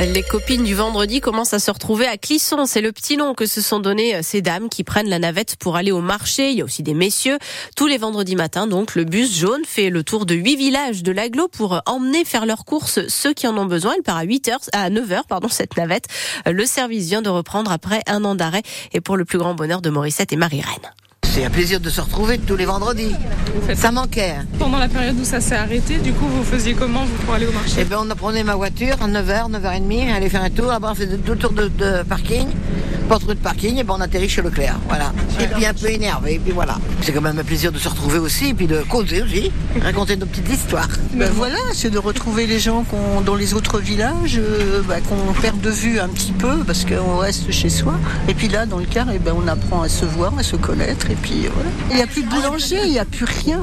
Les copines du vendredi commencent à se retrouver à Clisson. C'est le petit nom que se sont donné euh, ces dames qui prennent la navette pour aller au marché. Il y a aussi des messieurs. Tous les vendredis matins, donc, le bus jaune fait le tour de huit villages de l'aglo pour emmener faire leurs courses ceux qui en ont besoin. Elle part à 8 heures, à 9 heures, pardon, cette navette. Le service vient de reprendre après un an d'arrêt et pour le plus grand bonheur de Morissette et Marie-Reine. C'est un plaisir de se retrouver tous les vendredis. Ça manquait. hein. Pendant la période où ça s'est arrêté, du coup, vous faisiez comment vous pour aller au marché? Eh bien, on a prenait ma voiture à 9h, 9h30, aller faire un tour. Après, on fait deux tours de, de parking. Pas trop de parking, et ben on atterrit chez Leclerc. Voilà. Et puis un peu énervé, et puis voilà. C'est quand même un plaisir de se retrouver aussi, et puis de causer aussi, raconter nos petites histoires. Ben voilà, c'est de retrouver les gens qu'on, dans les autres villages, euh, bah, qu'on perd de vue un petit peu parce qu'on reste chez soi. Et puis là, dans le car, eh ben, on apprend à se voir, à se connaître. Et Il n'y a plus de boulanger, il n'y a plus rien.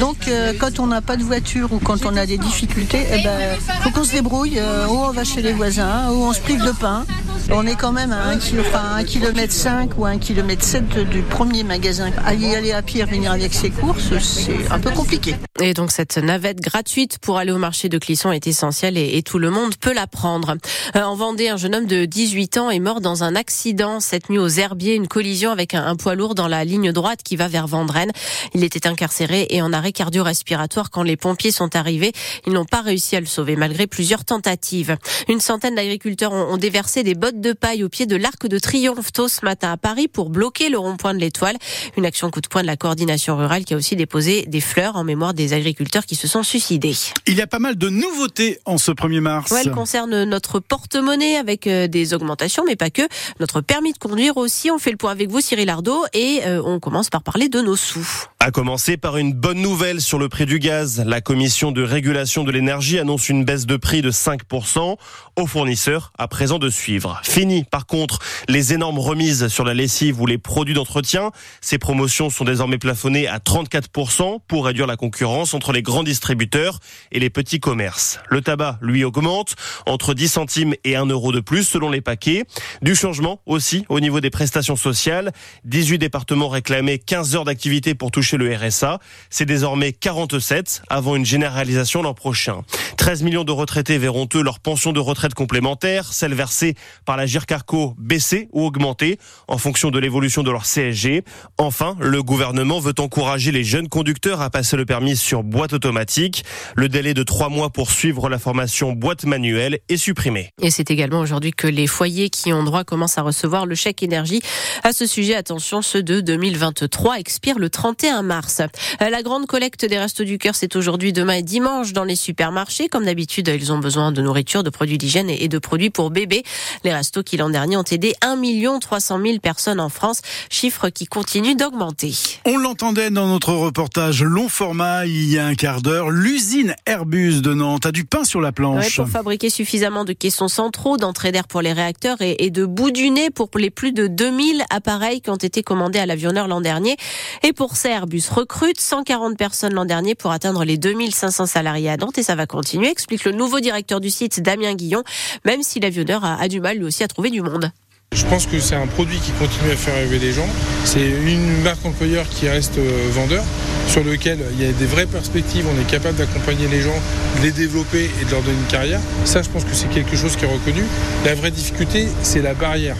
Donc euh, quand on n'a pas de voiture ou quand on a des difficultés, eh ben, faut qu'on se débrouille. euh, ou on va chez les voisins, ou on se prive de pain. On est quand même à 1 km, enfin, 1 km 5 ou 1 km 7 du premier magasin. Aller aller à pied, revenir avec ses courses, c'est un peu compliqué. Et donc cette navette gratuite pour aller au marché de Clisson est essentielle et, tout le monde peut la prendre. Euh, en Vendée, un jeune homme de 18 ans est mort dans un accident cette nuit aux Herbiers, une collision avec un, poids lourd dans la ligne droite qui va vers Vendrennes. Il était incarcéré et en arrêt cardio-respiratoire quand les pompiers sont arrivés. Ils n'ont pas réussi à le sauver malgré plusieurs tentatives. Une centaine d'agriculteurs ont déversé des bottes de paille au pied de l'arc de triomphe tôt ce matin à Paris pour bloquer le rond-point de l'étoile. Une action coup de poing de la coordination rurale qui a aussi déposé des fleurs en mémoire des agriculteurs qui se sont suicidés. Il y a pas mal de nouveautés en ce 1er mars. Ouais, elle concerne notre porte-monnaie avec euh, des augmentations, mais pas que. Notre permis de conduire aussi. On fait le point avec vous, Cyril Ardo, et euh, on commence par parler de nos sous. À commencer par une bonne nouvelle sur le prix du gaz. La commission de régulation de l'énergie annonce une baisse de prix de 5% aux fournisseurs à présent de suivre. Fini par contre les énormes remises sur la lessive ou les produits d'entretien. Ces promotions sont désormais plafonnées à 34% pour réduire la concurrence entre les grands distributeurs et les petits commerces. Le tabac, lui, augmente entre 10 centimes et 1 euro de plus selon les paquets. Du changement aussi au niveau des prestations sociales. 18 départements réclamaient 15 heures d'activité pour toucher le RSA. C'est désormais 47 avant une généralisation l'an prochain. 13 millions de retraités verront eux leur pension de retraite complémentaire, celle versée par la GIRCARCO baisser ou augmenter en fonction de l'évolution de leur CSG. Enfin, le gouvernement veut encourager les jeunes conducteurs à passer le permis sur boîte automatique. Le délai de trois mois pour suivre la formation boîte manuelle est supprimé. Et c'est également aujourd'hui que les foyers qui ont droit commencent à recevoir le chèque énergie. À ce sujet, attention, ceux de 2023 expirent le 31 mars. La grande collecte des Restos du Cœur, c'est aujourd'hui, demain et dimanche dans les supermarchés. Comme d'habitude, ils ont besoin de nourriture, de produits d'hygiène et de produits pour bébés. Les restos qui l'an dernier ont aidé 1 300 000 personnes en France, chiffre qui continue d'augmenter. On l'entendait dans notre reportage long format il y a un quart d'heure. L'usine Airbus de Nantes a du pain sur la Ouais, planche. pour fabriquer suffisamment de caissons centraux, d'entrée d'air pour les réacteurs et, et de bout du nez pour les plus de 2000 appareils qui ont été commandés à l'avionneur l'an dernier. Et pour ça, Airbus recrute 140 personnes l'an dernier pour atteindre les 2500 salariés à Nantes et ça va continuer, explique le nouveau directeur du site, Damien Guillon, même si l'avionneur a, a du mal lui aussi à trouver du monde. Je pense que c'est un produit qui continue à faire rêver les gens. C'est une marque employeur qui reste euh, vendeur, sur lequel il y a des vraies perspectives. On est capable d'accompagner les gens, de les développer et de leur donner une carrière. Ça, je pense que c'est quelque chose qui est reconnu. La vraie difficulté, c'est la barrière.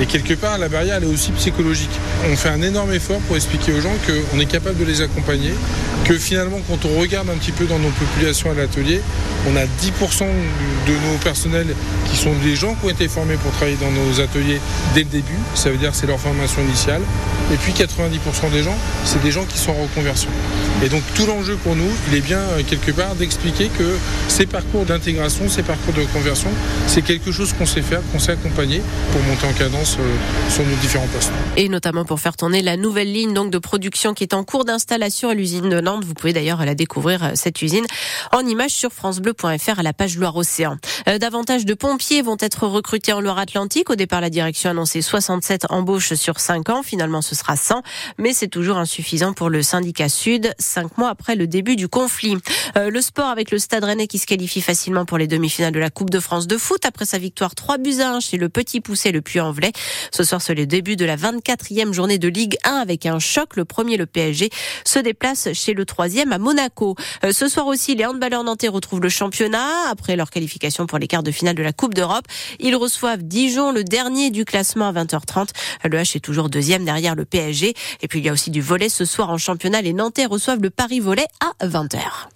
Et quelque part, la barrière, elle est aussi psychologique. On fait un énorme effort pour expliquer aux gens qu'on est capable de les accompagner, que finalement, quand on regarde un petit peu dans nos populations à l'atelier, on a 10% de nos personnels qui sont des gens qui ont été formés pour travailler dans nos ateliers dès le début. Ça veut dire c'est leur formation initiale. Et puis 90% des gens, c'est des gens qui sont en reconversion. Et donc tout l'enjeu pour nous, il est bien euh, quelque part d'expliquer que ces parcours d'intégration, ces parcours de reconversion, c'est quelque chose qu'on sait faire, qu'on sait accompagner pour monter en cadence euh, sur nos différents postes. Et notamment pour faire tourner la nouvelle ligne donc de production qui est en cours d'installation à l'usine de Nantes. Vous pouvez d'ailleurs la découvrir, euh, cette usine, en image sur francebleu.fr à la page Loire-Océan. Davantage de pompiers vont être recrutés en Loire-Atlantique. Au départ, la direction a annoncé 67 embauches sur 5 ans. Finalement, ce sera 100, mais c'est toujours insuffisant pour le syndicat Sud, 5 mois après le début du conflit. Euh, le sport avec le Stade Rennais qui se qualifie facilement pour les demi-finales de la Coupe de France de foot après sa victoire 3 buts à 1 chez le Petit Poussé, le Puy-en-Velay. Ce soir, c'est le début de la 24e journée de Ligue 1 avec un choc. Le premier, le PSG, se déplace chez le troisième à Monaco. Euh, ce soir aussi, les handballeurs nantais retrouvent le championnat après leur qualification pour les quarts de finale de la Coupe d'Europe. Ils reçoivent Dijon, le du classement à 20h30. Le H est toujours deuxième derrière le PSG. Et puis il y a aussi du volet ce soir en championnat. Les Nantais reçoivent le Paris Volet à 20h.